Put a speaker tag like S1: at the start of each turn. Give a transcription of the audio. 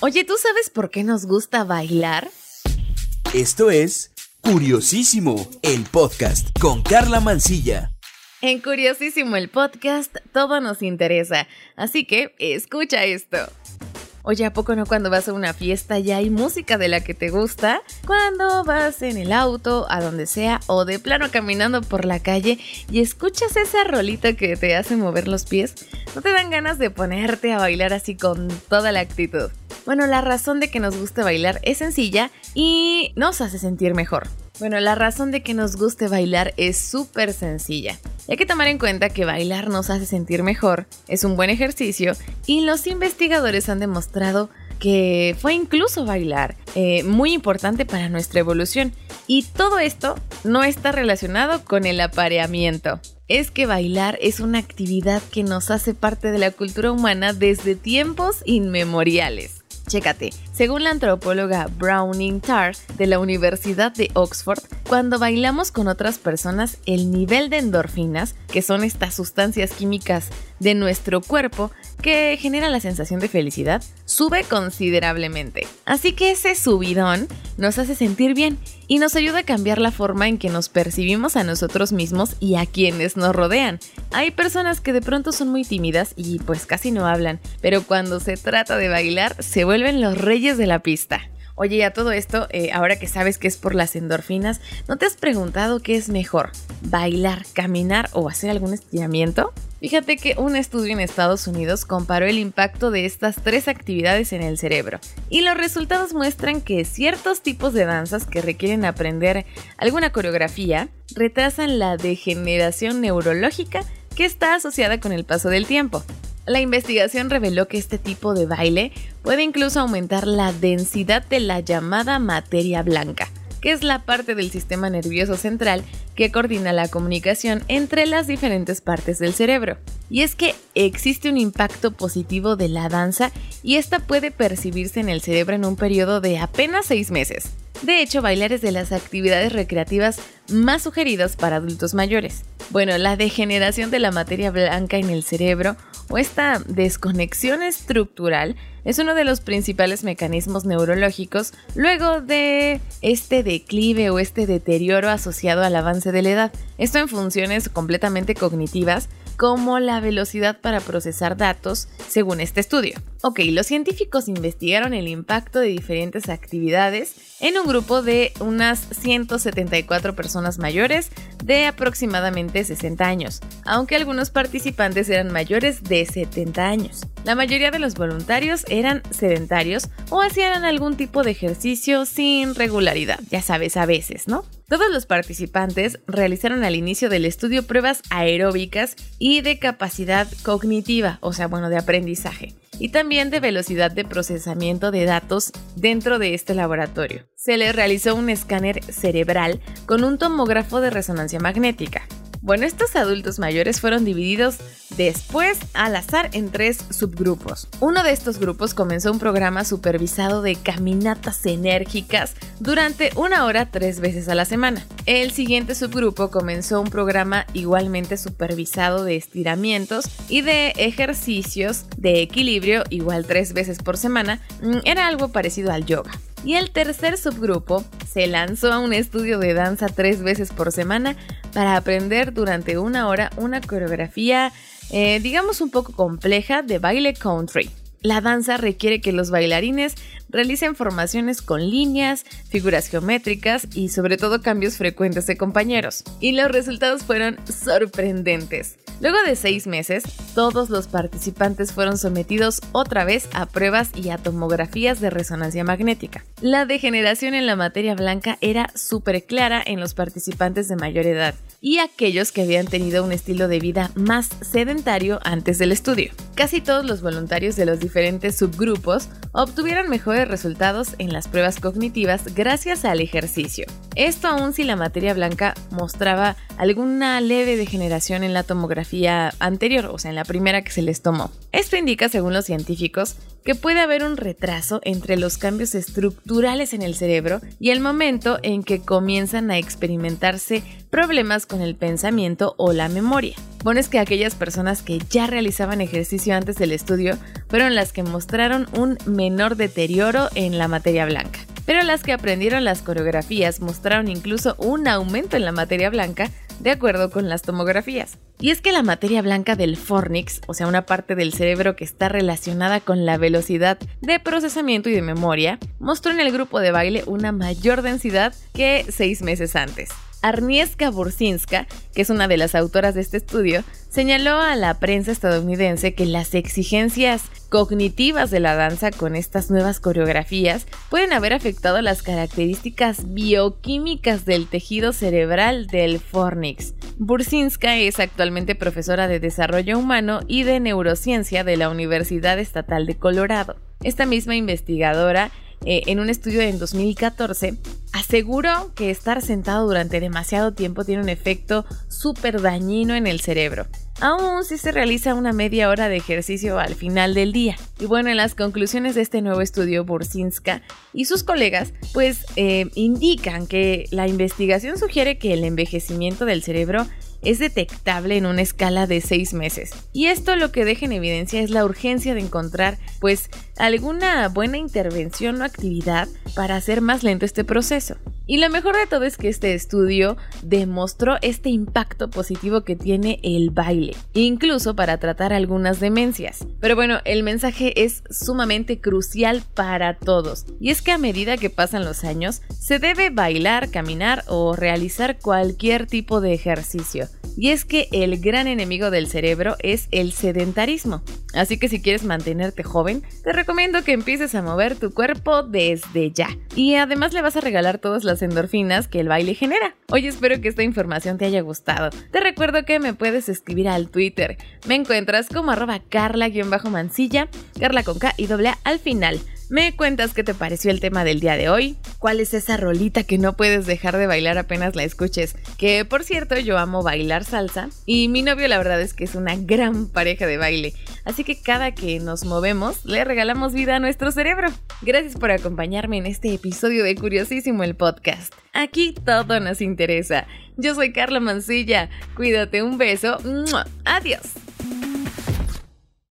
S1: Oye, ¿tú sabes por qué nos gusta bailar?
S2: Esto es Curiosísimo, el podcast con Carla Mancilla.
S1: En Curiosísimo el podcast todo nos interesa, así que escucha esto. Oye, ¿a poco no cuando vas a una fiesta ya hay música de la que te gusta? Cuando vas en el auto, a donde sea, o de plano caminando por la calle y escuchas esa rolita que te hace mover los pies, ¿no te dan ganas de ponerte a bailar así con toda la actitud? Bueno, la razón de que nos guste bailar es sencilla y nos hace sentir mejor. Bueno, la razón de que nos guste bailar es súper sencilla. Hay que tomar en cuenta que bailar nos hace sentir mejor, es un buen ejercicio y los investigadores han demostrado que fue incluso bailar eh, muy importante para nuestra evolución. Y todo esto no está relacionado con el apareamiento. Es que bailar es una actividad que nos hace parte de la cultura humana desde tiempos inmemoriales. Chécate, según la antropóloga Browning Tarr de la Universidad de Oxford, cuando bailamos con otras personas, el nivel de endorfinas, que son estas sustancias químicas de nuestro cuerpo que genera la sensación de felicidad, sube considerablemente. Así que ese subidón nos hace sentir bien y nos ayuda a cambiar la forma en que nos percibimos a nosotros mismos y a quienes nos rodean. Hay personas que de pronto son muy tímidas y pues casi no hablan, pero cuando se trata de bailar se vuelven los reyes de la pista. Oye, a todo esto, eh, ahora que sabes que es por las endorfinas, ¿no te has preguntado qué es mejor? ¿Bailar, caminar o hacer algún estiramiento? Fíjate que un estudio en Estados Unidos comparó el impacto de estas tres actividades en el cerebro y los resultados muestran que ciertos tipos de danzas que requieren aprender alguna coreografía retrasan la degeneración neurológica que está asociada con el paso del tiempo. La investigación reveló que este tipo de baile puede incluso aumentar la densidad de la llamada materia blanca, que es la parte del sistema nervioso central que coordina la comunicación entre las diferentes partes del cerebro. Y es que existe un impacto positivo de la danza y esta puede percibirse en el cerebro en un periodo de apenas seis meses. De hecho, bailar es de las actividades recreativas más sugeridas para adultos mayores. Bueno, la degeneración de la materia blanca en el cerebro o esta desconexión estructural es uno de los principales mecanismos neurológicos luego de este declive o este deterioro asociado al avance de la edad. Esto en funciones completamente cognitivas como la velocidad para procesar datos, según este estudio. Ok, los científicos investigaron el impacto de diferentes actividades en un grupo de unas 174 personas mayores de aproximadamente 60 años, aunque algunos participantes eran mayores de 70 años. La mayoría de los voluntarios eran sedentarios o hacían algún tipo de ejercicio sin regularidad, ya sabes, a veces, ¿no? Todos los participantes realizaron al inicio del estudio pruebas aeróbicas y de capacidad cognitiva, o sea, bueno, de aprendizaje, y también de velocidad de procesamiento de datos dentro de este laboratorio. Se les realizó un escáner cerebral con un tomógrafo de resonancia magnética. Bueno, estos adultos mayores fueron divididos después al azar en tres subgrupos. Uno de estos grupos comenzó un programa supervisado de caminatas enérgicas durante una hora tres veces a la semana. El siguiente subgrupo comenzó un programa igualmente supervisado de estiramientos y de ejercicios de equilibrio igual tres veces por semana. Mm, era algo parecido al yoga. Y el tercer subgrupo se lanzó a un estudio de danza tres veces por semana para aprender durante una hora una coreografía, eh, digamos un poco compleja, de baile country. La danza requiere que los bailarines realicen formaciones con líneas, figuras geométricas y sobre todo cambios frecuentes de compañeros. Y los resultados fueron sorprendentes. Luego de seis meses, todos los participantes fueron sometidos otra vez a pruebas y a tomografías de resonancia magnética. La degeneración en la materia blanca era súper clara en los participantes de mayor edad y aquellos que habían tenido un estilo de vida más sedentario antes del estudio. Casi todos los voluntarios de los diferentes subgrupos obtuvieron mejores resultados en las pruebas cognitivas gracias al ejercicio. Esto aún si la materia blanca mostraba alguna leve degeneración en la tomografía anterior, o sea, en la primera que se les tomó. Esto indica, según los científicos, que puede haber un retraso entre los cambios estructurales en el cerebro y el momento en que comienzan a experimentarse problemas con el pensamiento o la memoria. Bueno, es que aquellas personas que ya realizaban ejercicio antes del estudio fueron las que mostraron un menor deterioro en la materia blanca. Pero las que aprendieron las coreografías mostraron incluso un aumento en la materia blanca de acuerdo con las tomografías. Y es que la materia blanca del fornix, o sea, una parte del cerebro que está relacionada con la velocidad de procesamiento y de memoria, mostró en el grupo de baile una mayor densidad que seis meses antes. Arnieska Bursinska, que es una de las autoras de este estudio, señaló a la prensa estadounidense que las exigencias cognitivas de la danza con estas nuevas coreografías pueden haber afectado las características bioquímicas del tejido cerebral del fornix. Bursinska es actualmente profesora de desarrollo humano y de neurociencia de la Universidad Estatal de Colorado. Esta misma investigadora eh, en un estudio en 2014, aseguró que estar sentado durante demasiado tiempo tiene un efecto súper dañino en el cerebro, aún si se realiza una media hora de ejercicio al final del día. Y bueno, en las conclusiones de este nuevo estudio, Bursinska y sus colegas, pues eh, indican que la investigación sugiere que el envejecimiento del cerebro es detectable en una escala de seis meses. Y esto lo que deja en evidencia es la urgencia de encontrar pues alguna buena intervención o actividad para hacer más lento este proceso. Y lo mejor de todo es que este estudio demostró este impacto positivo que tiene el baile, incluso para tratar algunas demencias. Pero bueno, el mensaje es sumamente crucial para todos, y es que a medida que pasan los años, se debe bailar, caminar o realizar cualquier tipo de ejercicio. Y es que el gran enemigo del cerebro es el sedentarismo. Así que si quieres mantenerte joven, te recomiendo que empieces a mover tu cuerpo desde ya. Y además le vas a regalar todas las endorfinas que el baile genera. Oye, espero que esta información te haya gustado. Te recuerdo que me puedes escribir al Twitter. Me encuentras como arroba carla-mansilla, carla con K y doble A al final. Me cuentas qué te pareció el tema del día de hoy, cuál es esa rolita que no puedes dejar de bailar apenas la escuches, que por cierto yo amo bailar salsa y mi novio la verdad es que es una gran pareja de baile, así que cada que nos movemos le regalamos vida a nuestro cerebro. Gracias por acompañarme en este episodio de Curiosísimo el podcast. Aquí todo nos interesa. Yo soy Carla Mancilla, cuídate, un beso, adiós.